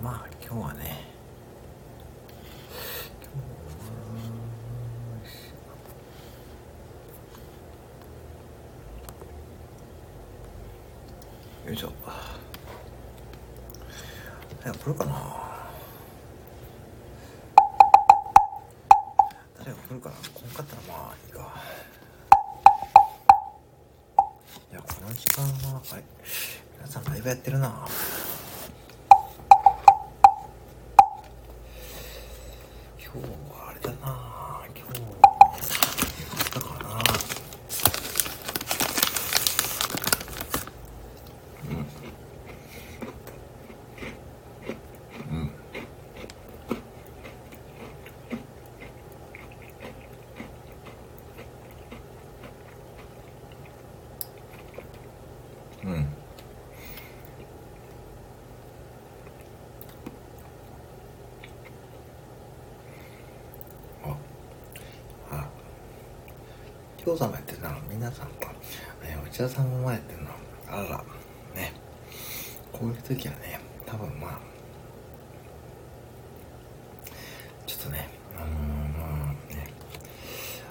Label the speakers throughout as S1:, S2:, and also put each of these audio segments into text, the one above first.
S1: まあ今日はねよいしょ。早く来るかな。誰が来るかな。来んかったらまあいいか。いやこの時間はあれ皆さんライブやってるな今日はあれだな今日だからなうんうんうんああ今日さんもやってるな皆さんがえー内田さんの前ってるなあら。らね。こういう時はね多分まあちょっとねあのー、まあね。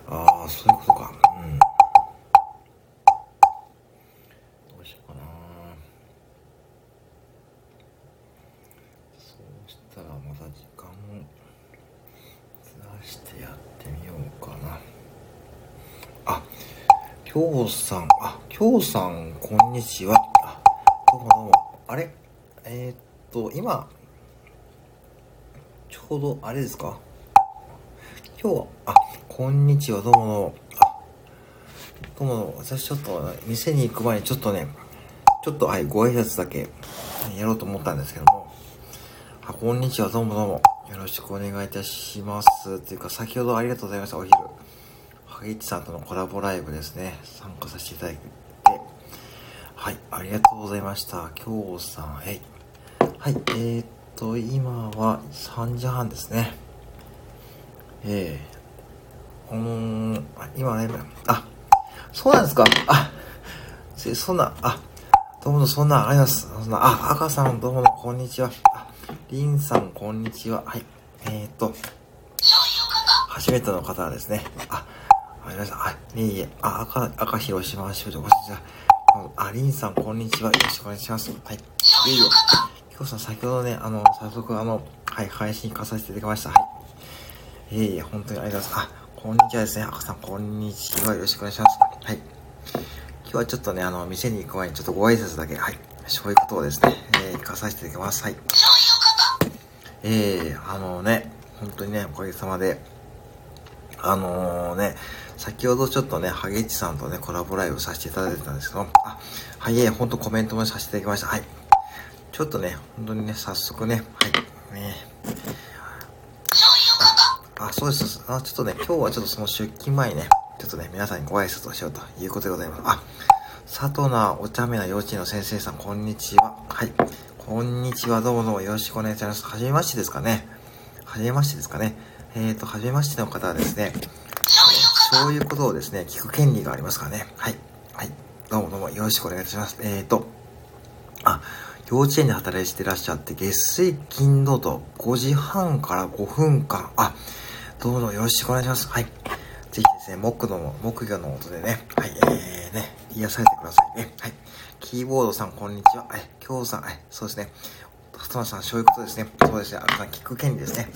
S1: ああそういうことかうんどうしようかなそうしたらまた時間をずらしてやってみようかなあ京さん。あ京さんこんにちは。あどうもどうもあれ？えー、っと今ちょうどあれですか？今日はあこんにちは。どうもどうも。あどうもどうも私ちょっと店に行く前にちょっとねちょっとはいご挨拶だけやろうと思ったんですけども。あこんにちは。どうもどうも。よろしくお願いいたします。っていうか先ほどありがとうございました。お昼。ハゲイチさんとのコラボライブですね。参加させていただいて。はいありがとうございました。京さんえい。はいえー、っと今は3時半ですね。ええー、うーん今ねあそうなんですか。あせそんなあどうもそんなありがとうございます。そんなあ赤さんどうもこんにちは。ありんさんこんにちは。はいえー、っと初めての方はですね。あありがとうございあいえ。いえあ赤赤広島州でごしゃありんさんこんにちは。よろしくお願いします。はい。いいえ今日さん先ほどねあの早速あのはい配信化させていただきました。はい。いえいえ本当にありがとうございます。あこんにちはですね。赤さんこんにちは。よろしくお願いします。はい。今日はちょっとね、あの、店に行く前にちょっとご挨拶だけ、はい。そういうことをですね、えー、行かさせていただきます。はい。えー、あのね、本当にね、おかげさまで、あのー、ね、先ほどちょっとね、ハゲッチさんとね、コラボライブさせていただいてたんですけど、あ、はい、えー、本当コメントもさせていただきました。はい。ちょっとね、本当にね、早速ね、はい、ね、あ、そうです。あ、ちょっとね、今日はちょっとその出勤前にね、ちょっとね、皆さんにご挨拶をしようということでございます。あ、佐藤なお茶目な幼稚園の先生さん、こんにちは。はい。こんにちは、どうもどうもよろしくお願いします。はじめましてですかね。はじめましてですかね。えーと、はじめましての方はですね、そういうことをですね、聞く権利がありますからね。はい。はい。どうもどうもよろしくお願いいたします。えーと、あ、幼稚園で働いてらっしゃって、月水金土と5時半から5分間、あ、どうぞよろしくお願いします。はい。ぜひですね、木の、木魚の音でね、はい、えー、ね、癒されてくださいね。はい。キーボードさん、こんにちは。はい、京さん、はい、そうですね。勝間さん、そういうことですね。そうですね。あとさん、聞く権利。ですね。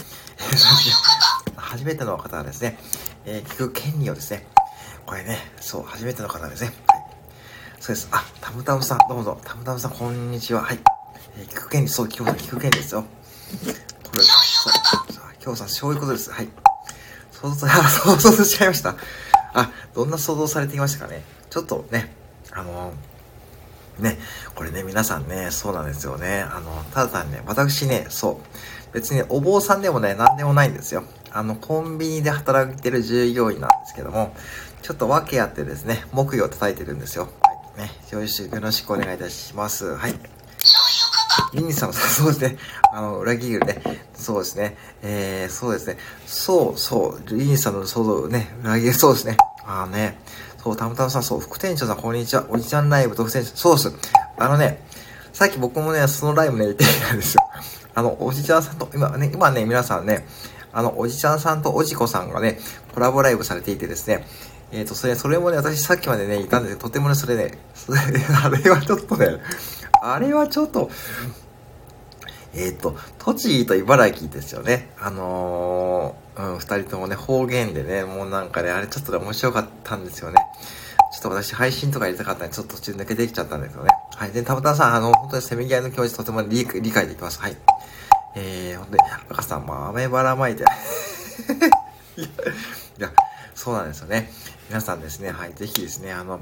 S1: 初めての方はですね、えー、聞く権利をですね、これね、そう、初めての方ですね。はい。そうです。あ、たむたむさん、どうぞ。たむたむさん、こんにちは。はい。えー、聞く権利、そう、京さん、聞く権利ですよ。これ、そう、京さん、そういうことです。はい。想像、あ 想像しちゃいました。あ、どんな想像されていましたかね。ちょっとね、あのー、ね、これね、皆さんね、そうなんですよね。あの、ただ単にね、私ね、そう、別にお坊さんでもね、なんでもないんですよ。あの、コンビニで働いてる従業員なんですけども、ちょっと訳あってですね、木魚を叩いてるんですよ。はい。ね、よろしく、よろしくお願いいたします。はい。リンさんもそうですね。あの、裏切るね。そうですね。えー、そうですね。そう、そう。リンさんの想像ね、裏切る、そうですね。あのね。そう、たむたむさん、そう、副店長さん、こんにちは。おじちゃんライブ特選手、そうです。あのね、さっき僕もね、そのライブね、行ってきたんですよ。あの、おじちゃんさんと、今ね、今ね、皆さんね、あの、おじちゃんさんとおじこさんがね、コラボライブされていてですね、えっ、ー、と、それ、それもね、私さっきまでね、いたんですけど、とてもね、それね、それ あれはちょっとね、あれはちょっと、えっ、ー、と、栃木と茨城ですよね。あのー、うん、二人ともね、方言でね、もうなんかね、あれちょっとね、面白かったんですよね。ちょっと私配信とかやりたかったんで、ちょっと途中抜けてきちゃったんですよね。はい。で、たまたさん、あの、本当にせめぎ合いの気持ちとても理理解できます。はい。えー、ほんで、赤さんも雨ばらまいて。いや、そうなんですよね。皆さんですね、はい、ぜひですね、あの、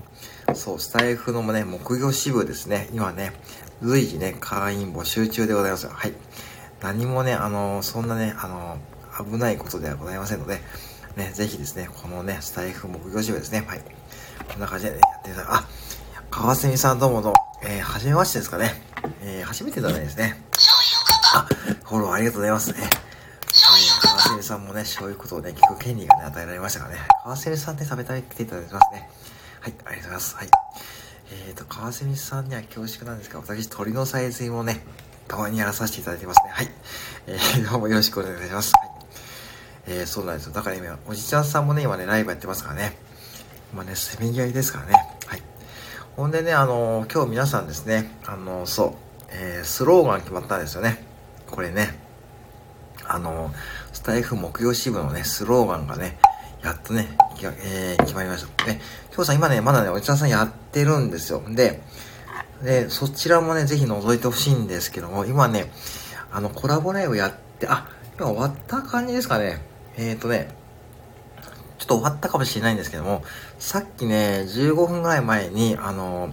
S1: そう、スタイフのもね、木魚支部ですね、今ね、随時ね、会員募集中でございます。はい。何もね、あの、そんなね、あの、危ないことではございませんので、ね、ぜひですね、このね、スタイフ木魚支部ですね、はい。こんな感じで、ね、やっていただあ、川蝉さんどうもどうも、えー、はじめましてですかね。えー、初めてだねですね。あ、フォローありがとうございますね。川蝉さんもね、そういうことをね、聞く権利がね、与えられましたからね。川蝉さんね、食べたい来ていただいてますね。はい、ありがとうございます。はい。えーと、川蝉さんには恐縮なんですが、私、鳥の再生もね、たまにやらさせていただいてますね。はい。えー、どうもよろしくお願いします。はい。えー、そうなんですよ。だから今、おじちゃんさんもね、今ね、ライブやってますからね。今ね、せめぎ合いですからね。はい。ほんでね、あのー、今日皆さんですね、あのー、そう、えー、スローガン決まったんですよね。これね、あのスタイフ木曜支部のね、スローガンがね、やっとね、えー、決まりました。ね、今日さん今ね、まだね、おじちゃんさんやってるんですよ。で、で、そちらもね、ぜひ覗いてほしいんですけども、今ね、あの、コラボライブやって、あ、今終わった感じですかね。えっ、ー、とね、ちょっと終わったかもしれないんですけども、さっきね、15分ぐらい前に、あの、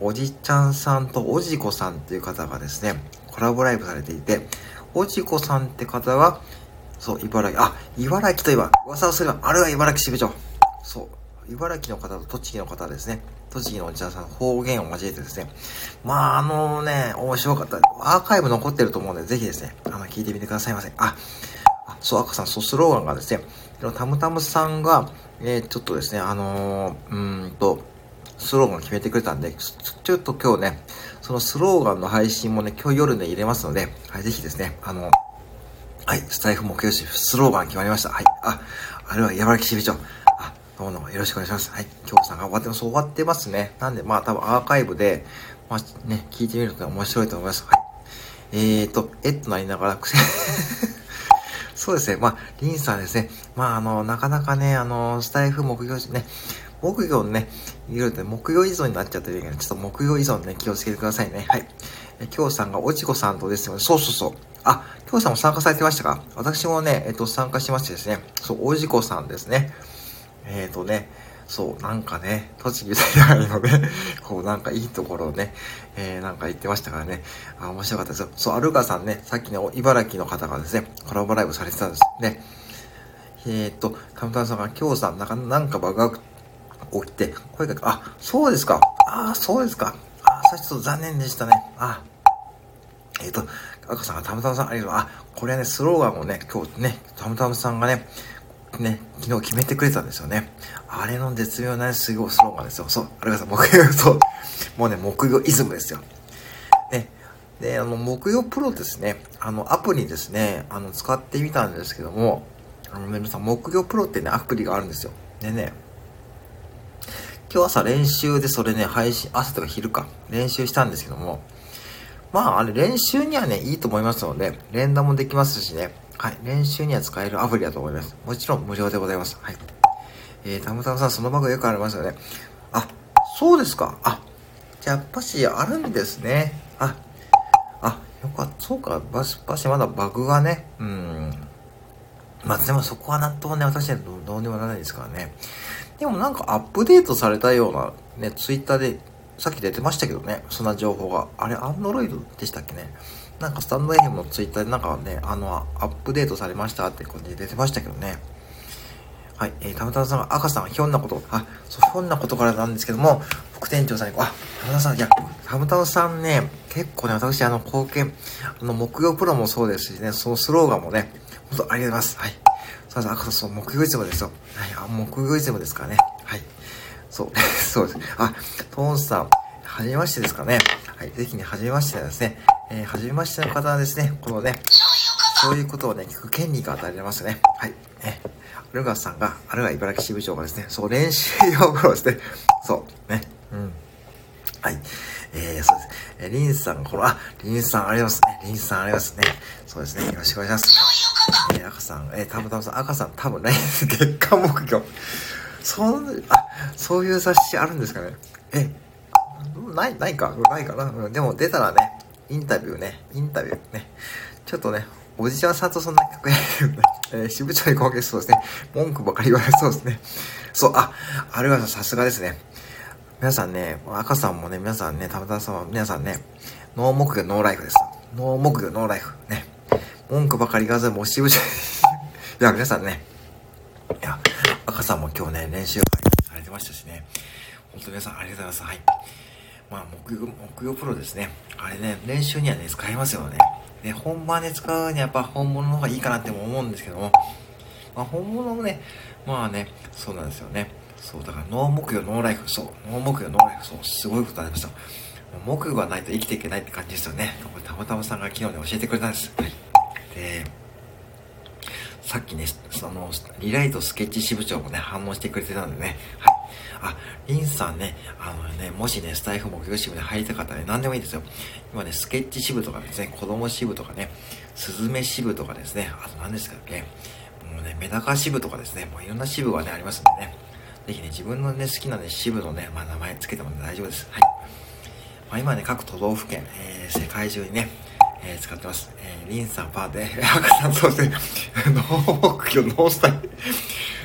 S1: おじちゃんさんとおじこさんっていう方がですね、コラボライブされていて、おじこさんって方は、そう、茨城、あ、茨城といえば、噂をすれば、あれは茨城支部長。そう、茨城の方と栃木の方ですね。栃木のおじちゃんさん方言を交えてですね。まあ、あのね、面白かった。アーカイブ残ってると思うので、ぜひですね、あの、聞いてみてくださいませ。あ、あそう、赤さん、そう、スローガンがですね、タムタムさんが、えー、ちょっとですね、あのー、うんと、スローガン決めてくれたんで、ちょっと今日ね、そのスローガンの配信もね、今日夜ね、入れますので、はい、ぜひですね、あの、はい、スタイフ目標し、スローガン決まりました。はい、あ、あれは山木支部長。あ、どうもよろしくお願いします。はい、今日さんが終わってます。終わってますね。なんで、まあ多分アーカイブで、まあね、聞いてみると面白いと思います。はい。えーと、えっとなりながら、そうですね。まあ、リンさんですね。まあ、あの、なかなかね、あの、スタイフ木曜ね、木曜ね、いろいろね、木曜依存になっちゃってるけど、ちょっと木曜依存ね、気をつけてくださいね。はい。え、今日さんがおちこさんとですよね。そうそうそう。あ、今日さんも参加されてましたか？私もね、えっと、参加しましてですね。そう、おじこさんですね。えっ、ー、とね、そう、なんかね、栃木じゃないので、こうなんかいいところをね、えー、なんか言ってましたからね、あ、面白かったですよ。そう、アルガさんね、さっきの茨城の方がですね、コラボライブされてたんですね。えー、っと、カムタンさんが、今日さん、なんか、なんかバグが起きて、声が、あ、そうですか。あ、そうですか。あ、さっきちょっと残念でしたね。あ、えっ、と、赤さんがたむたむさん、ありがとう。あ、これはね、スローガンをね、今日ね、たむたむさんがね、ね、昨日決めてくれたんですよね。あれの絶妙なすごいスローガンですよ。そう、あれがさ、木曜、そう、もうね、木曜イズムですよ。ね。で、あの、木曜プロですね、あの、アプリですね、あの、使ってみたんですけども、あの、皆さん、木曜プロってね、アプリがあるんですよ。でね、今日朝練習でそれね、配信、朝とか昼か、練習したんですけども、まあ、あれ練習にはね、いいと思いますので、連打もできますしね、はい、練習には使えるアプリだと思います。もちろん無料でございます。はい。えー、たむたむさん、そのバグよくありますよね。あ、そうですか。あ、じゃあやっぱしあるんですね。あ、あ、よかった。そうか。バシバシまだバグがね、うん。まあでもそこはなんともね、私はどうにもならないですからね。でもなんかアップデートされたようなね、ツイッターでさっき出てましたけどね、そんな情報が。あれ、アンドロイドでしたっけね？なんかスタンド FM のツイッターでなんかね、あの、アップデートされましたって感じで出てましたけどね。はい、えー、たむたむさんが、赤さん、ひょんなこと、あ、そう、ひょんなことからなんですけども、副店長さんに、あ、たむたむさん、いや、たむたむさんね、結構ね、私、あの、貢献、あの、木曜プロもそうですしね、そのスローガンもね、本当ありがとうございます。はい。そうです、赤さん、そう、木曜イズムですよ。はい、あ、木曜イズムですからね。はい。そう、そうです。あ、トーンさん、はじめましてですかね。はい。ぜひね、はじめましてですね、えー、はじめましての方はですね、このね、そういうことをね、聞く権利が与えられますね。はい。ね。アルガスさんが、あるいは茨城支部長がですね、そう、練習用風呂ですね。そう、ね。うん。はい。えー、そうです。えー、リンさん、この、あ、リンさんありますね。リンさんありますね。そうですね。よろしくお願いします。え、赤さん、えー、たぶたぶさん、赤さん、多分来 月間目標。そん、あ、そういう雑誌あるんですかね。え、ない、ないかないかな、うん、でも出たらね、インタビューね、インタビューね。ちょっとね、おじちゃんさんとそんな曲やるよね。えー、支部長に攻撃そうですね。文句ばかり言われそうですね。そう、あ、あるいはさすがですね。皆さんね、赤さんもね、皆さんね、たまたまさんは皆さんね、ノー木魚ノーライフです。ノー木魚ノーライフ。ね。文句ばかり言わず、もう支部長いや、皆さんね、いや、赤さんも今日ね、練習会されてましたしね。本当皆さんありがとうございます。はい。まあ、木曜、木曜プロですね。あれね、練習にはね、使えますよね。で、本番で使うにはやっぱ本物の方がいいかなっても思うんですけども、まあ、本物もね、まあね、そうなんですよね。そう、だからノー木曜、ノーライフ、そう、ノー木曜、ノーライフ、そう、すごいことありました。木がないと生きていけないって感じですよね。これたまたまさんが昨日ね、教えてくれたんです。はい。で、さっきね、その、リライトスケッチ支部長もね、反応してくれてたんでね、はい。あ、リンさんね、あのね、もしね、スタイフ木曜支部で入りたかったらね、何でもいいですよ。今ね、スケッチ支部とかですね、子供支部とかね、スズメ支部とかですね、あと何ですかね、もうね、メダカ支部とかですね、もういろんな支部がね、ありますんでね、ぜひね、自分のね、好きなね、支部のね、まあ、名前つけても、ね、大丈夫です。はい。まあ、今ね、各都道府県、えー、世界中にね、えー、使ってます。えー、リンさんパーで、赤さんそうですね、ノー目標、ノースタイル。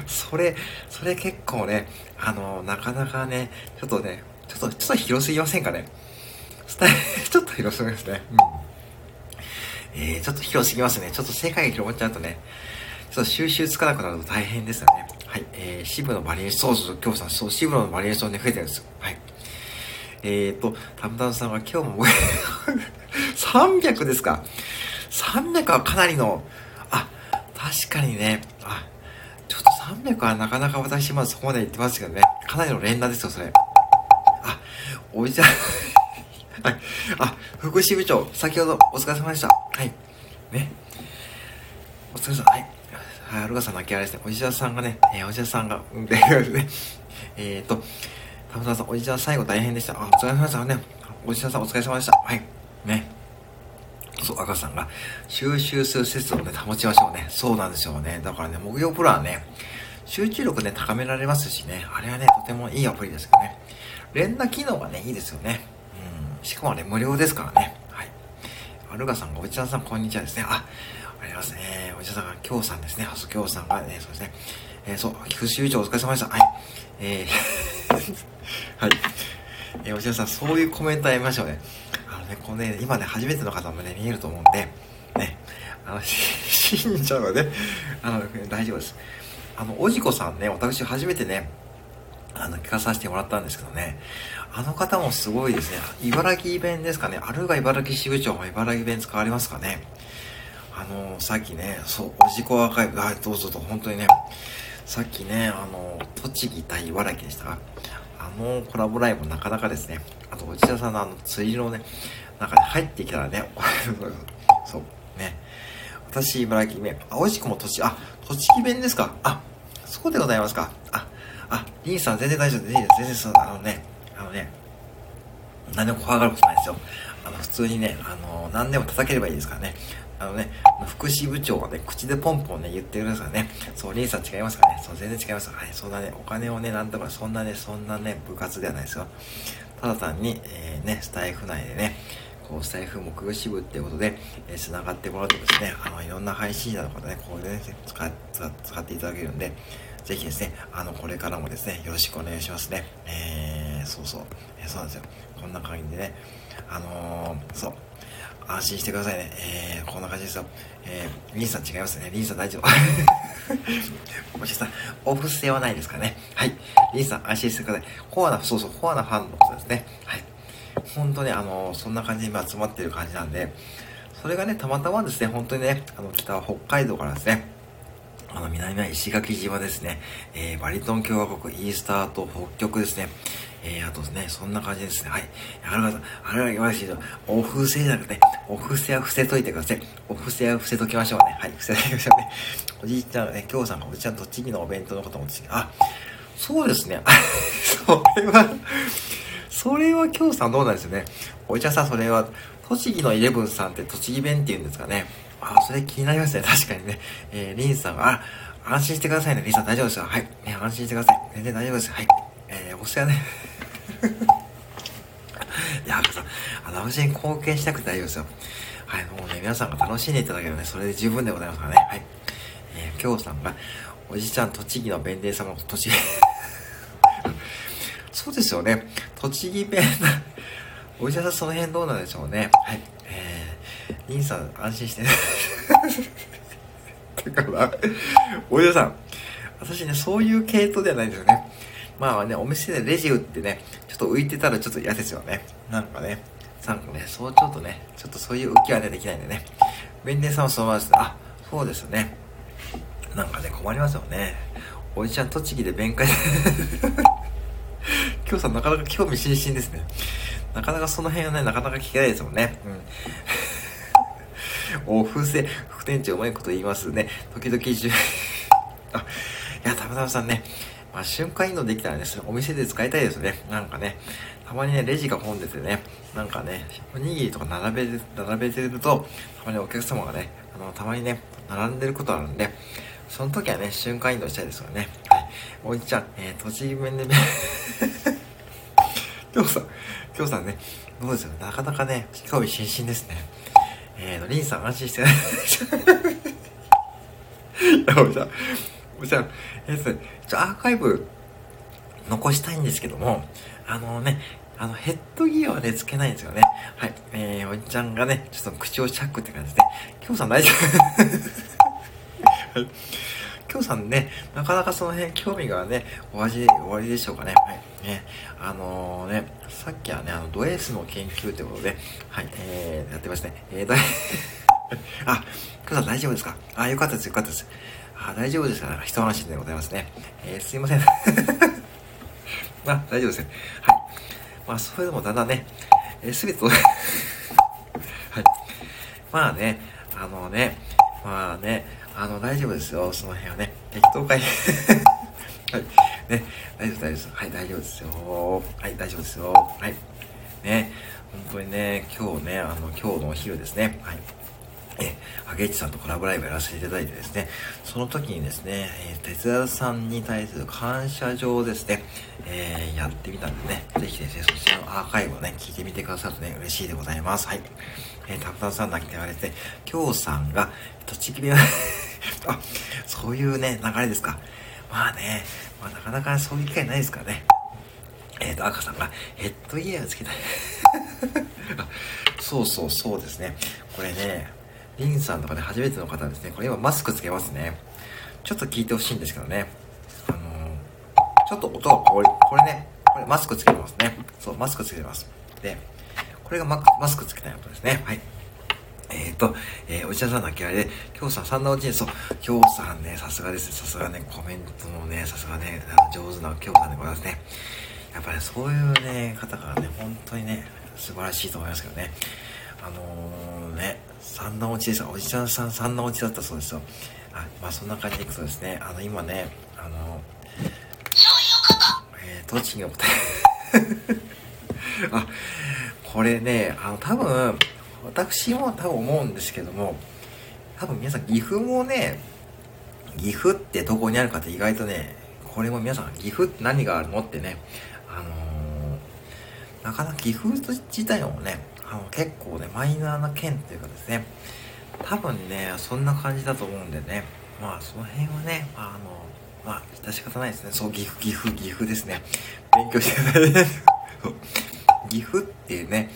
S1: それ、それ結構ね、あの、なかなかね、ちょっとね、ちょっと、ちょっと広すぎませんかね。スタイル、ちょっと広すぎますね。うん。えー、ちょっと広すぎますね。ちょっと世界が広まっちゃうとね、ちょっと収集つかなくなると大変ですよね。はい。えー、支部のバリエーション、そうそう、今日さん、そう、支部のバリエーションで増えてるんですよ。はい。えーと、たむたむさんは今日も、300ですか ?300 はかなりの、あ、確かにね、あ、ちょっと300はなかなか私まずそこまで言ってますけどね。かなりの連打ですよ、それ。あ、おじちゃん はい。あ、副支部長、先ほどお疲れ様でした。はい。ね。お疲れ様。はい。はい、アルガさんの明けあれですね。おじさんがね、えー、おじさんが、うん、で、ね。えーと、たぶたさん、おじちゃん最後大変でした。あ、お疲れ様でしたね。おじちゃんさんお疲れ様でした。はい。ね。そう、赤さんが、収集する節をね、保ちましょうね。そうなんですよね。だからね、木曜プランね、集中力ね、高められますしね、あれはね、とてもいいアプリですけどね。連打機能がね、いいですよね。うん。しかもね、無料ですからね。はい。アルガさんが、おじちゃんさん、こんにちはですね。あ、ありますね。おじちゃんさんが、きょうさんですね。あ、そう、きょうさんがね、そうですね。えー、そう、菊池長お疲れ様でした。はい。えーはい。えー、おじさん、そういうコメントありましょうね。ね、このね、今ね、初めての方もね、見えると思うんで、ね、あの、信者はね、あの、大丈夫です。あの、おじこさんね、私初めてね、あの、聞かさせてもらったんですけどね、あの方もすごいですね、茨城弁ですかね、あるが茨城支部長も茨城弁使われますかね。あの、さっきね、そう、おじこアーカイブ、はい、どうぞと、本当にね、さっきね、あの、栃木対茨城でしたが、あのコラボライブなかなかですね、あと、内田さんのあの、釣りのね、中に入ってきたらね、そう、ね。私、茨城弁。あ、おいしくも栃木、あ、栃木弁ですか。あ、そうでございますか。あ、あ、リンさん全然大丈夫です。全然そう、あのね、あのね、何でも怖がることないですよ。あの、普通にね、あの、何でも叩ければいいですからね。あのね、福祉部長はね、口でポンポンね、言ってくださいね。そう、リンさん違いますかね。そう、全然違います。はい、そんなね、お金をね、なんとか、そんなね、そんなね、部活ではないですよ。ただ単に、えー、ね、スタイフ内でね、こう、スタイフ木曜支部っていうことで、えー、繋がってもらうとですね、あの、いろんな配信者の方ね、こうでね、使使使っていただけるんで、ぜひですね、あの、これからもですね、よろしくお願いしますね。えー、そうそう、えー、そうなんですよ。こんな感じでね、あのー、そう、安心してくださいね。えー、こんな感じですよ。えー、リンさん違いますね。リンさん大丈夫。もしさん、お布施はないですかね。はい。リンさん安心してください。コアな、そうそう、コアなファンのことですね。はい。本当にあの、そんな感じに今集まってる感じなんで、それがね、たまたまですね、本当にね、あの、北は北海道からですね、あの、南は石垣島ですね、えー、バリトン共和国、イースターと北極ですね、えー、あとね、そんな感じですね。はい。あれは、あれは言わしいと、お布施じゃなくて、お布施は伏せといてください。お布施は伏せときましょうね。はい、伏せときましょうね。おじいちゃんね、今日さんがおじいちゃん栃木のお弁当のこともあ、そうですね。それは、それは今日さんどうなんですよね。おじちゃんさん、それは、栃木のイレブンさんって栃木弁って言うんですかね。あ、それ気になりますね。確かにね。えー、リンさんは、あ、安心してくださいね。リンさん大丈夫ですよ。はい。ね、安心してください。全然大丈夫です。はい。えー、お世話ね。い や、さ、あの、私に貢献したくて大丈夫ですよ。はい、もうね、皆さんが楽しんでいただければね、それで十分でございますからね。はい。えー、今日さんが、おじちゃん、栃木の弁天様、栃木 そうですよね。栃木弁、おじちゃんその辺どうなんでしょうね。はい。えー、リンさん、安心してね。だから、おじさん、私ね、そういう系統ではないんですよね。まあね、お店でレジ打ってね、ちょっと浮いてたらちょっと嫌ですよね。なんかね、なんかね、そうちょっとね、ちょっとそういう浮きはね、できないんでね。弁天さんはそのままです。あ、そうですよね。なんかね、困りますよね。おじちゃん、栃木で弁解今日 さんなかなか興味津々ですね。なかなかその辺はね、なかなか聞けないですもんね。うん。お布施、副店長うまいこと言いますね。時々 あ、いや、たまたまさんね、まあ、瞬間移動できたらですね、お店で使いたいですね。なんかね、たまにね、レジが混んでてね、なんかね、おにぎりとか並べて、並べてると、たまにお客様がね、あの、たまにね、並んでることあるんで、その時はね、瞬間移動したいですよね。はい。おいちゃん、えー、栃木弁でね、今日さん、今日さんね、どうですよ、なかなかね、興味津々ですね。えーと、リンさん安心していや、おじゃん、じゃん、えーと、ちょ、アーカイブ残したいんですけども、あのね、あの、ヘッドギアはね、つけないんですよね。はい。えー、おじちゃんがね、ちょっと口をチャックって感じで、今日さん大丈夫？はい。今日さんね、なかなかその辺興味がね、お味、終わりでしょうかね。はい。ね、あのー、ね、さっきはね、あの、ド S の研究ということで、はい、えー、やってましたね。えー、だい、あ、今日さん大丈夫ですか？あ、よかったです、よかったです。あ、大丈夫ですか一安心でございますね。えー、すいません。あ、大丈夫ですね。はい。まあ、それでもだんだんね、えー、べて、はい。まあね、あのね、まあね、あの、大丈夫ですよ、その辺はね。適当会。はい。ね、大丈夫、大丈夫です。はい、大丈夫ですよ。はい、大丈夫ですよ。はい。ね、本当にね、今日ね、あの、今日のお昼ですね。はい。え、ハゲッチさんとコラボライブやらせていただいてですね、その時にですね、えー、哲也さんに対する感謝状をですね、えー、やってみたんでね、ぜひですね、そちらのアーカイブをね、聞いてみてくださるとね、嬉しいでございます。はい。えー、たくさんさんだけ言われて、今日さんが、栃木弁あ、そういうね、流れですか。まあね、まあなかなかそういう機会ないですからね。えっ、ー、と、赤さんがヘッドギアをつけた いそうそうそうですね。これね、リンさんとかね、初めての方ですね。これ今マスクつけますね。ちょっと聞いてほしいんですけどね。あのー、ちょっと音がこれ、これね、これマスクつけてますね。そう、マスクつけてます。で、これがママスクつけたい音ですね。はい。えっ、ー、と、えー、お医者さんのきられで、今日さん、三のうちに、そう、今日さんね、さすがです。さすがね、コメントのね、さすがね、上手な今日さんでございますね。やっぱり、ね、そういうね、方がね、本当にね、素晴らしいと思いますけどね。あのー、ね、三のうちです。おじちゃんさん三のうちだったそうですよ。あ、まあそんな感じでいくとですね、あの、今ね、あのー、えー、栃木の答え あ、これね、あの、多分、私も多分思うんですけども、多分皆さん岐阜もね、岐阜ってどこにあるかって意外とね、これも皆さん岐阜って何があるのってね、あのー、なかなか岐阜自体もね、あの結構ね、マイナーな県っていうかですね、多分ね、そんな感じだと思うんでね、まあその辺はね、あの、まあ、致し方ないですね。そう、岐阜、岐阜、岐阜ですね。勉強してください。岐阜っていうね、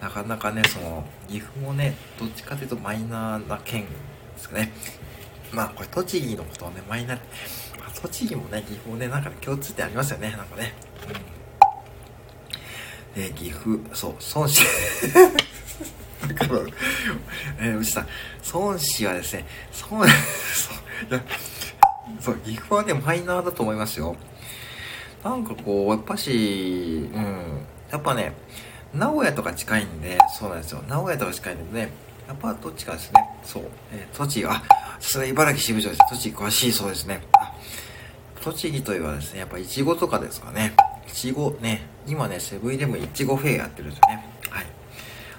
S1: なかなかね、その、岐阜もね、どっちかというとマイナーな県ですかね。まあ、これ栃木のことをね、マイナー、まあ、栃木もね、岐阜もね、なんか、ね、共通点ありますよね、なんかね。うん。で、岐阜、そう、孫子。だから、えー、内さん、孫子はですね、孫、そう、いや、そう、岐阜はね、マイナーだと思いますよ。なんかこう、やっぱし、うん、やっぱね、名古屋とか近いんで、そうなんですよ。名古屋とか近いんでね、やっぱどっちかですね。そう。えー、栃木、あ、さすが茨城支部長です。栃木詳しいそうですね。栃木といえばですね、やっぱいちごとかですかね。いちごね、今ね、セブンイレブンいちごフェアやってるんですよね。はい。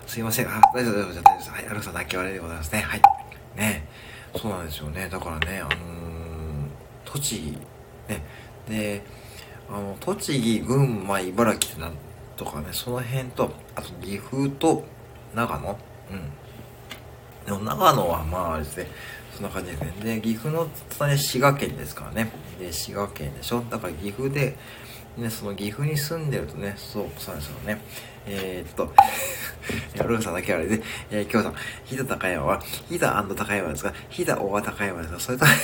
S1: すいません。あ、大丈夫、大丈夫、大丈夫です。はい、アルさん泣き笑いでございますね。はい。ね。そうなんですよね。だからね、あのー、栃木、ね。で、あの、栃木、群馬、茨城ってなんとかね、その辺と、あと岐阜と長野うん。でも長野はまあですね、そんな感じですね。で、岐阜の隣滋賀県ですからね。で、滋賀県でしょだから岐阜で、ね、その岐阜に住んでるとね、そう、そうですよね。えー、っと、ルーさんだけあれで、えー、今日さん、飛騨高山は、飛騨高山ですか？飛騨大高山ですか？それと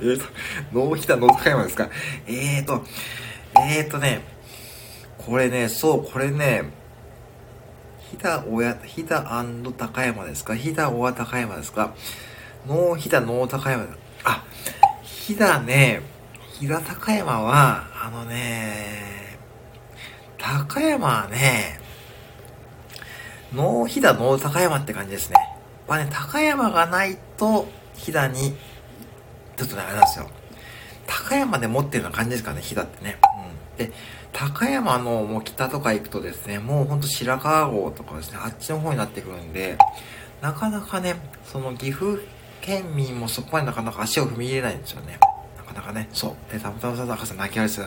S1: えっと、ノーヒダノー高山ですか？えーと、えーとね、これね、そう、これね、ひだおや、ひだ高山ですか？ひだおや高山ですか？ノーひだノー高山あ、ひだね、ひだ高山は、あのね、高山はね、ノー飛騨ノー高山って感じですね。やっぱね、高山がないと、飛騨に、ちょっとね、あれなんですよ。高山で持ってるような感じですかね、飛騨ってね。うん。で、高山のもう北とか行くとですね、もうほんと白川郷とかですね、あっちの方になってくるんで、なかなかね、その岐阜県民もそこまでなかなか足を踏み入れないんですよね。なかなかね、そう。で、たまたまさん、赤さん泣き笑いする。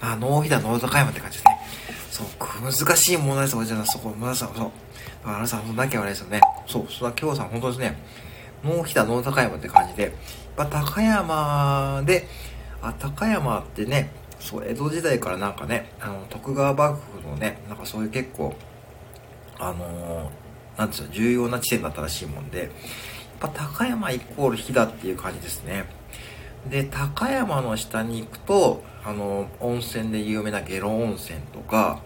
S1: まあ、 no 飛騨、no 高山って感じですね。そう、難しい問題です、おじさん。そこ、村さん、そう。あなさん、泣き笑いですよね。そう、それは今日さん、本当ですね。ノーヒダ、ノー高山って感じで、やっぱ高山で、あ、高山ってね、そう、江戸時代からなんかね、あの、徳川幕府のね、なんかそういう結構、あのー、なんですよ、重要な地点だったらしいもんで、やっぱ高山イコール飛騨っていう感じですね。で、高山の下に行くと、あの、温泉で有名な下呂温泉とか、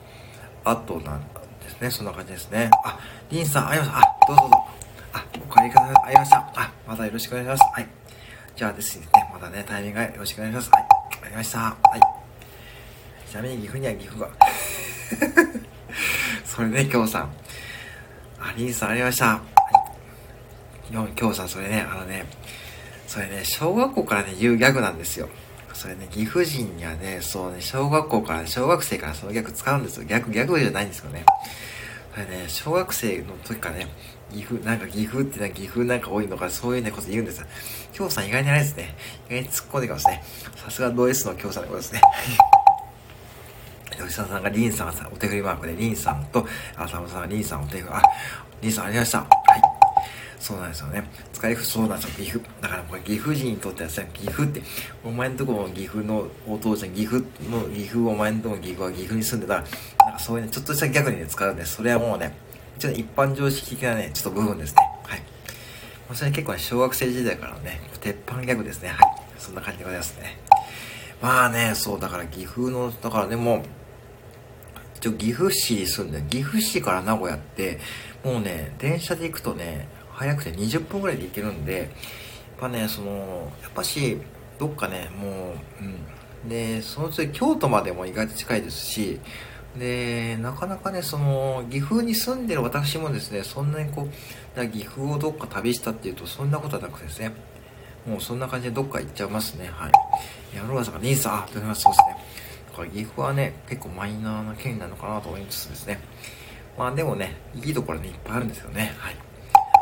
S1: あとなんですね、そんな感じですね。あ、リンさん、ありました。あ、どうぞどうぞ。あ、お帰りください。ありました。あ、またよろしくお願いします。はい。じゃあですね、またね、タイミングがよろしくお願いします。はい。ありました。はい。ちなみに岐阜には岐阜が。それね、きょうさん。あ、リンさんありました。はい。きょうさん、それね、あのね、それね、小学校からね、言うギャグなんですよ。それね、岐阜人にはね、そうね、小学校から、小学生からそのギャグ使うんですよ。ギャグ、ギャグじゃないんですよね。それね、小学生の時からね、岐阜、なんか岐阜ってな、岐阜なんか多いのか、そういうね、こと言うんですよ。きょうさん意外にあれですね。意外に突っ込んできますね。さすがド S のきょうさんでございますね。吉田さんがリンさんさん、お手振りマークで、リンさんと、浅野さんがリンさんお手振り、あ、リンさんありました。はい。そうなんですよね。使い不そうなんですよ、岐阜。だからこれ岐阜人にとってはさ、岐阜って、お前んとこも岐阜のお父ちゃん、岐阜の岐阜、お前んとこも岐阜は岐阜に住んでたら、なんかそういうね、ちょっとした逆にね、使うんで、それはもうね、ちょっと一般常識的なね、ちょっと部分ですね。はい。まあ、それ結構ね、小学生時代からのね、鉄板ギャグですね。はい。そんな感じでございますね。まあね、そう、だから岐阜の、だからね、もう、一応岐阜市に住んで、岐阜市から名古屋って、もうね、電車で行くとね、早くて20分ぐらいで行けるんで、やっぱね、その、やっぱし、どっかね、もう、うん。で、その次、京都までも意外と近いですし、で、なかなかね、その、岐阜に住んでる私もですね、そんなにこう、岐阜をどっか旅したっていうと、そんなことはなくてですね、もうそんな感じでどっか行っちゃいますね、はい。やろうさんが、兄さん、あ、とます、そうですね。だから岐阜はね、結構マイナーな県なのかなと思いつつですね。まあでもね、いいところね、いっぱいあるんですよね。はい。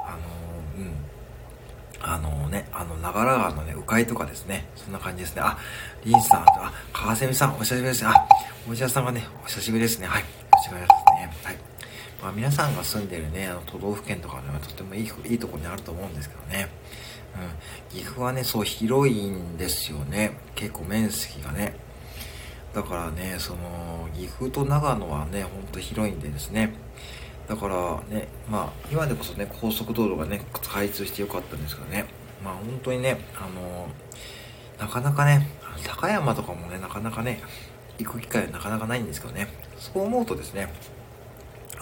S1: あの、うん。あの、ね、あの、長良川のね、鵜飼とかですね。そんな感じですね。あ、リンさん、あ、川蝉さん、お久しぶりですね。あ、おじさんがね、お久しぶりですね。はい。お久しぶりですね。はい。まあ皆さんが住んでるね、あの、都道府県とかね、とてもいい、いいとこにあると思うんですけどね。うん。岐阜はね、そう広いんですよね。結構面積がね。だからね、その、岐阜と長野はね、ほんと広いんでですね。だからね、まあ、今でこそね、高速道路がね、開通してよかったんですけどね。まあ、本当にね、あのなかなかね、高山とかもね、なかなかね、行く機会はなかなかないんですけどね。そう思うとですね、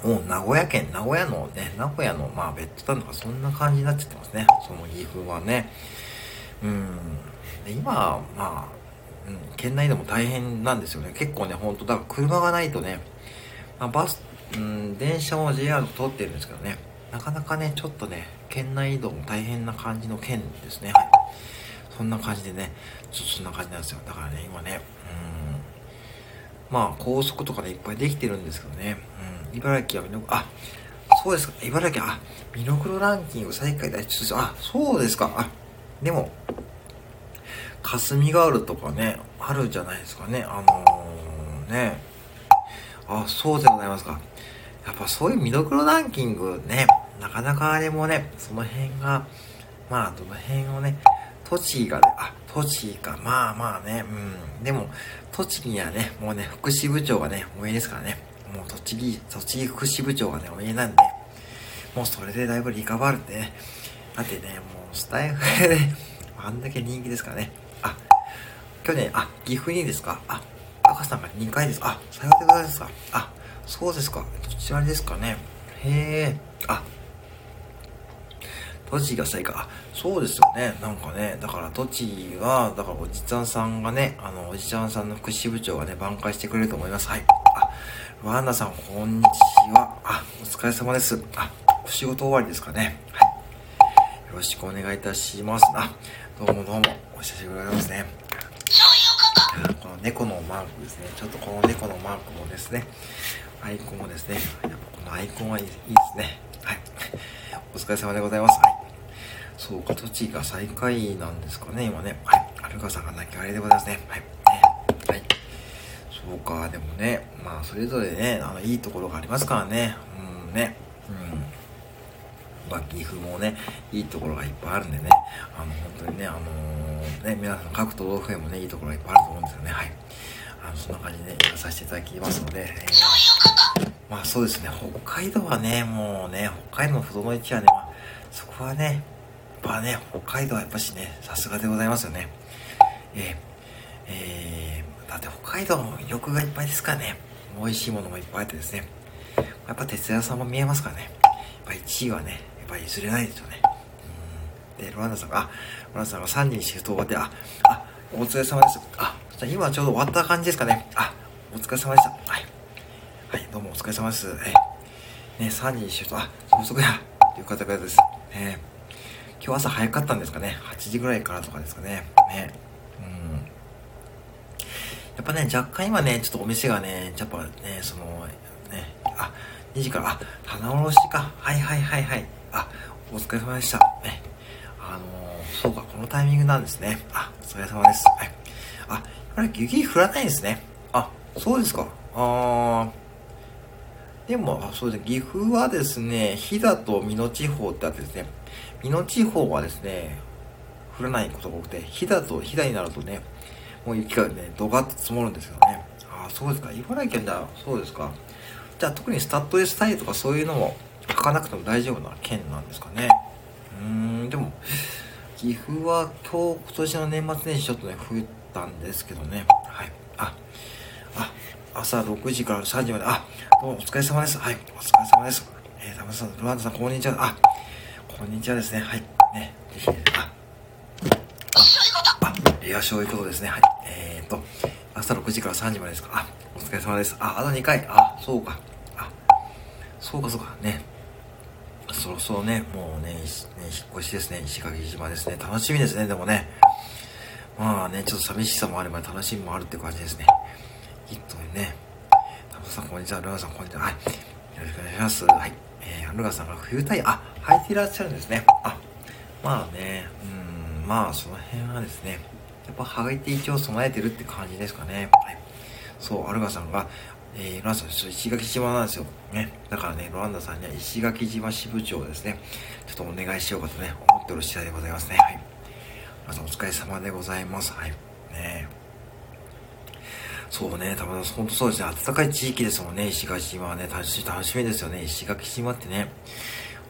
S1: もう名古屋県、名古屋のね、名古屋の、まあ、ベッドタウンとかそんな感じになっちゃってますね。その岐阜はね。うん。で、今、まあ、うん、県内でも大変なんですよね。結構ね、ほんと、だから車がないとね、まあ、バス、うん、電車も JR 通ってるんですけどね、なかなかね、ちょっとね、県内移動も大変な感じの県ですね。はい。そんな感じでね、ちょっとそんな感じなんですよ。だからね、今ね、うん、まあ、高速とかでいっぱいできてるんですけどね、うん、茨城は見、あ、そうですか、茨城、あ、見どころランキング最下位第一あ、そうですか、あ、でも、霞ガールとかね、あるじゃないですかね、あのー、ね、あ、そうでございますか。やっぱそういう見どころランキングね、なかなかあれもね、その辺が、まあ、どの辺をね、栃木がね、あ、栃木か、まあまあね、うん。でも、栃木にはね、もうね、福祉部長がね、お家ですからね。もう栃木、栃木福祉部長がね、お家なんで、もうそれでだいぶリカバールってね。だってね、もうスタイフで、あんだけ人気ですからね。あ、去年、あ、岐阜にですか？あ、赤さんが2回です。あ、さようでございますかあ、そうですか。どちらですかね。へえ、あ、栃木が最下あ、そうですよね。なんかね、だから栃木は、だからおじちゃんさんがね、あの、おじちゃんさんの福祉部長がね、挽回してくれると思います。はい。あ、ワンダさん、こんにちは。あ、お疲れ様です。あ、お仕事終わりですかね。はい。よろしくお願いいたします。あ、どうもどうも、お久しぶりでございますね。この猫のマークですね。ちょっとこの猫のマークもですね、アイコンもですね、やっぱこのアイコンはいいですね。はい。お疲れ様でございます。はい。そうか、栃木が最下位なんですかね、今ね。はい。アルカさんが泣きあれでございますね。はい。ね、はい。そうか、でもね、まあ、それぞれね、あの、いいところがありますからね。うん、ね。うん。まあ、岐阜もね、いいところがいっぱいあるんでね。あの、本当にね、あのー、ね、皆さん各都道府県もね、いいところがいっぱいあると思うんですよね。はい。あの、そんな感じでね、やさせていただきますので、えー、まあそうですね、北海道はね、もうね、北海道の不動の位置はね、まあ、そこはね、ぱね、北海道はやっぱしね、さすがでございますよね。えー、えー、だって北海道の魅力がいっぱいですからね。美味しいものもいっぱいあってですね。やっぱ鉄屋さんも見えますからね。やっぱ1位はね、やっぱり譲れないですよね。うん。で、ロワンダさんが、あ、ロワンダさんが3時にシフト終わって、あ、あ、お疲れ様です。あ、じゃ今ちょうど終わった感じですかね。あ、お疲れ様でした。はい。どうもお疲れ様です。え、ね、3時にシフト、あ、そこそこや、という方々です。えー今日朝早かったんですかね。8時ぐらいからとかですかね。ね。うん。やっぱね、若干今ね、ちょっとお店がね、やっぱね、その、ね、あ、2時から、あ、棚卸しか。はいはいはいはい。あ、お疲れ様でした。ね。あのー、そうか、このタイミングなんですね。あ、お疲れ様です。はい。あ、やっ雪降らないんですね。あ、そうですか。あー。でも、そうですね、岐阜はですね、飛騨と美濃地方ってあってですね、美濃地方はですね、降らないことが多くて、飛騨と飛騨になるとね、もう雪がね、ドカッと積もるんですよね。ああ、そうですか。茨城県だ。そうですか。じゃあ特にスタッドレスタイルとかそういうのも書かなくても大丈夫な県なんですかね。うーん、でも、岐阜は今日、今年の年末年始ちょっとね、降ったんですけどね。はい。あ、あ、朝6時から3時まで、あ、どうもお疲れ様です。はい、お疲れ様です。えー、田村さん、ルワンダさん、こんにちは。あ、こんにちはですね。はい。ね。ぜひ、あ、あ、レア醤油ことですね。はい。えーと、朝6時から3時までですか。あ、お疲れ様です。あ、あと2回。あ、そうか。あ、そうかそうか。ね。そろそろね、もうね、ね引っ越しですね。石垣島ですね。楽しみですね、でもね。まあね、ちょっと寂しさもあれば楽しみもあるって感じですね。きっとね。タモさん、こんにちは。ルナさん、こんにちは。はい。よろしくお願いします。はい。えー、ルナさんが冬タイヤ、あ、履いていらっしゃるんですね。あ、まあね、うん、まあその辺はですね、やっぱ履いて一応備えてるって感じですかね。はい。そう、アルガさんが、えー、ロランさん、石垣島なんですよ。ね。だからね、ロランダさんには石垣島支部長をですね、ちょっとお願いしようかとね、思っておる次第でございますね。はい。皆さんお疲れ様でございます。はい。ねそうね、たぶん、本当そうですね。暖かい地域ですもんね、石垣島はね。楽し楽しみですよね。石垣島ってね。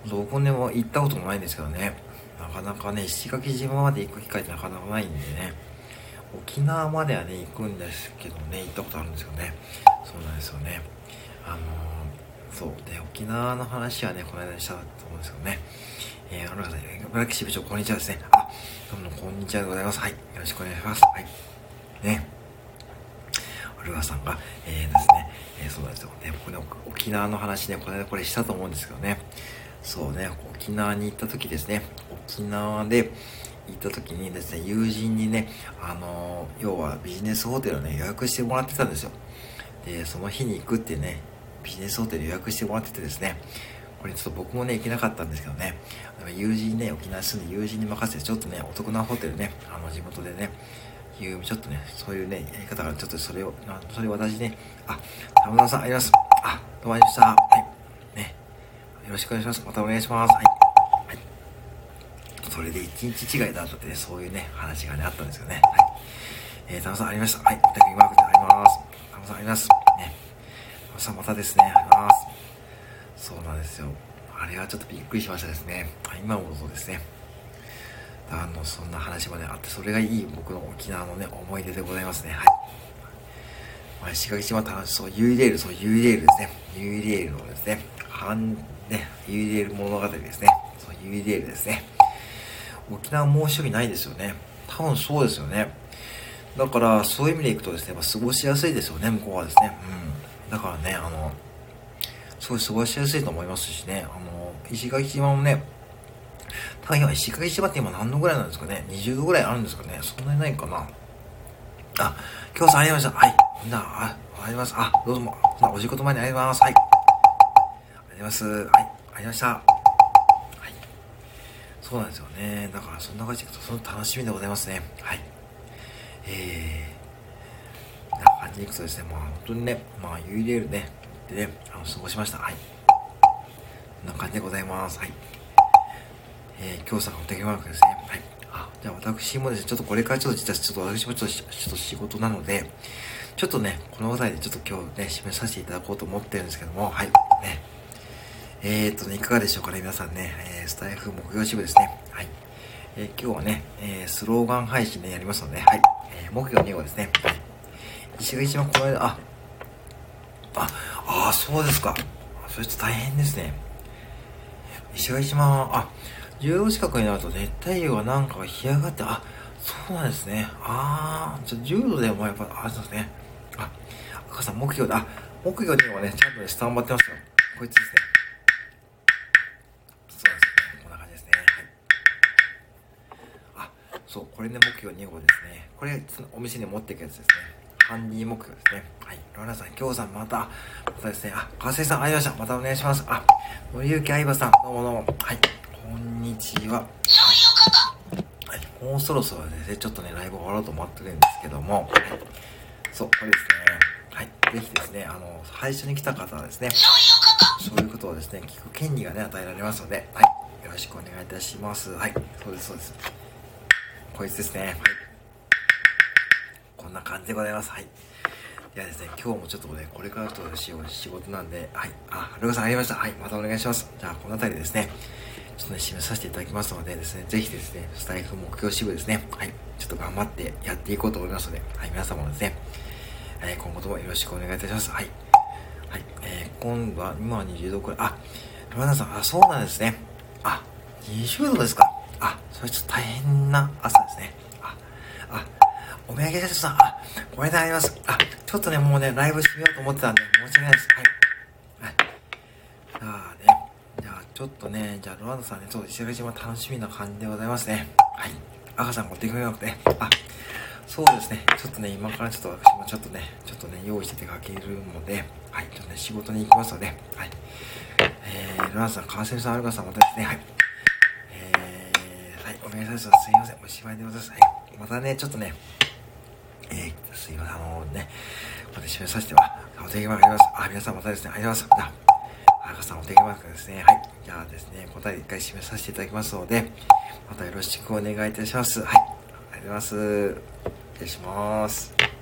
S1: どこでも行ったこともないんですけどね。なかなかね、石垣島まで行く機会ってなかなかないんでね。沖縄まではね、行くんですけどね、行ったことあるんですよね。そうなんですよね。あのー、そう。で、沖縄の話はね、この間したと思うんですけどね。えー、あの方、茨城支部長、こんにちはですね。あ、どうも、こんにちはでございます。はい。よろしくお願いします。はい。ね。ルガさんが、えー、ですね、えー、そうなんですよ。ね、僕ね、沖縄の話ね、これこれしたと思うんですけどね。そうね、沖縄に行った時ですね、沖縄で行った時にですね、友人にね、あのー、要はビジネスホテルをね、予約してもらってたんですよ。で、その日に行くってね、ビジネスホテル予約してもらっててですね、これちょっと僕もね、行けなかったんですけどね、友人ね、沖縄に住んで友人に任せて、ちょっとね、お得なホテルね、あの、地元でね、いう、ちょっとね、そういうね、やり方からちょっとそれを、それ私ね、あ、田村さんあります。あ、どうもありました。はい。ね。よろしくお願いします。またお願いします。はい。はい。それで一日違いだってね、そういうね、話がね、あったんですよね。はい。えー、田村さんありました。はい。お手紙マークであります。田村さんあります。ね。田村さんまたですね、あります。そうなんですよ。あれはちょっとびっくりしましたですね。今もそうですね。あの、そんな話まであって、それがいい僕の沖縄のね、思い出でございますね。はい。まあ、石垣島楽しそう、ユイレール、そう、ユイレールですね。ユイレールのですね、半、ね、ユイレール物語ですね。そう、ユイレールですね。沖縄猛暑日ないですよね。多分そうですよね。だから、そういう意味でいくとですね、やっぱ過ごしやすいですよね、向こうはですね。うん。だからね、あの、すごい過ごしやすいと思いますしね、あの、石垣島もね、ただ今石垣島って今何度ぐらいなんですかね ?20 度ぐらいあるんですかねそんなにないかなあ、今日さんありがとうございました。はい。みんな、あ、あります。あ、どうも。お仕事前にありがとうございます。はい。あります。はい。ありました。はい。そうなんですよね。だからそんな感じで、その楽しみでございますね。はい。えー、な感じでいくとですね、まあ本当にね、まあ U レールね、でね、あの、過ごしました。はい。こんな感じでございます。はい。えー、今日さんお手紙マークですね。はい。あ、じゃあ私もですね、ちょっとこれからちょっと実はちょっと私もちょっとちょっと仕事なので、ちょっとね、この話題でちょっと今日ね、締めさせていただこうと思ってるんですけども、はい。ね。えー、っとね、いかがでしょうかね、皆さんね、えー、スタイフ目標支部ですね。はい。えー、今日はね、えー、スローガン配信ね、やりますので、はい。えー、目標2号ですね。はい。石垣島この間、あ、あ、ああ、そうですか。それちょっと大変ですね。石垣島、あ、10度近くになると熱帯魚がなんか干上がって、あ、そうなんですね。あー、じゃ10度でもやっぱ、あれですね。あ、赤さん、木魚だ。あ、木魚でもね、ちゃんとね、スタンバってますよ。こいつですね。そうですね。こんな感じですね。はい。あ、そう、これね、木魚2号ですね。これ、お店に持っていくやつですね。ハンディ目標ですね。はい。ローラさん、今日さん、また、またですね。あ、川瀬さん、ありました。またお願いします。あ、森ゆきあいばさん、どうもどうも。はい。こんにちは。はい。もうそろそろですね、ちょっとね、ライブ終わろうと思ってるんですけども、そう、これですね。はい。ぜひですね、あの、最初に来た方はですね、そういうことをですね、聞く権利がね、与えられますので、はい。よろしくお願いいたします。はい。そうです、そうです。こいつですね。はい。こんな感じでございます。はい。ではですね、今日もちょっとね、これからちょっと仕事なんで、はい。あ、はるかさんありました。はい。またお願いします。じゃあ、この辺りですね、ちょっとね、締めさせていただきますのでですね、ぜひですね、スタイフ目標支部ですね、はい。ちょっと頑張ってやっていこうと思いますので、はい。皆様ですね、えー、今後ともよろしくお願いいたします。はい。はい。えー、今度は、今は20度くらい。あ、山田さん、あ、そうなんですね。あ、20度ですか。あ、それちょっと大変な朝ですね。あ、あお土産ですさん、あ、ごめんなさいあります。あ、ちょっとね、もうね、ライブしてみようと思ってたんで、申し訳ないです。はい。はい。じゃあね、ちょっとね、じゃあロワンドさんね、ちょっと石垣島楽しみな感じでございますね。はい。赤さん持ってくれなくて、あ、そうですね、ちょっとね、今からちょっと私もちょっとね、ちょっとね、用意して出かけるので、はい、ちょっとね、仕事に行きますので、はい。えー、ロワンドさん、川瀬さん、アルカさん、またですね、はい。えー、はい、お願いします。すいません、おしまいでございます。はい。またね、ちょっとね、えー、すいません、あのーね、また締めさせては、お手紙があります。あ、皆さんまたですね、ありがとうございます。高、さんお手紙がですね、はい。じゃあですね、答え一回締めさせていただきますので、またよろしくお願いいたします。はい。ありがとうございます。失礼します。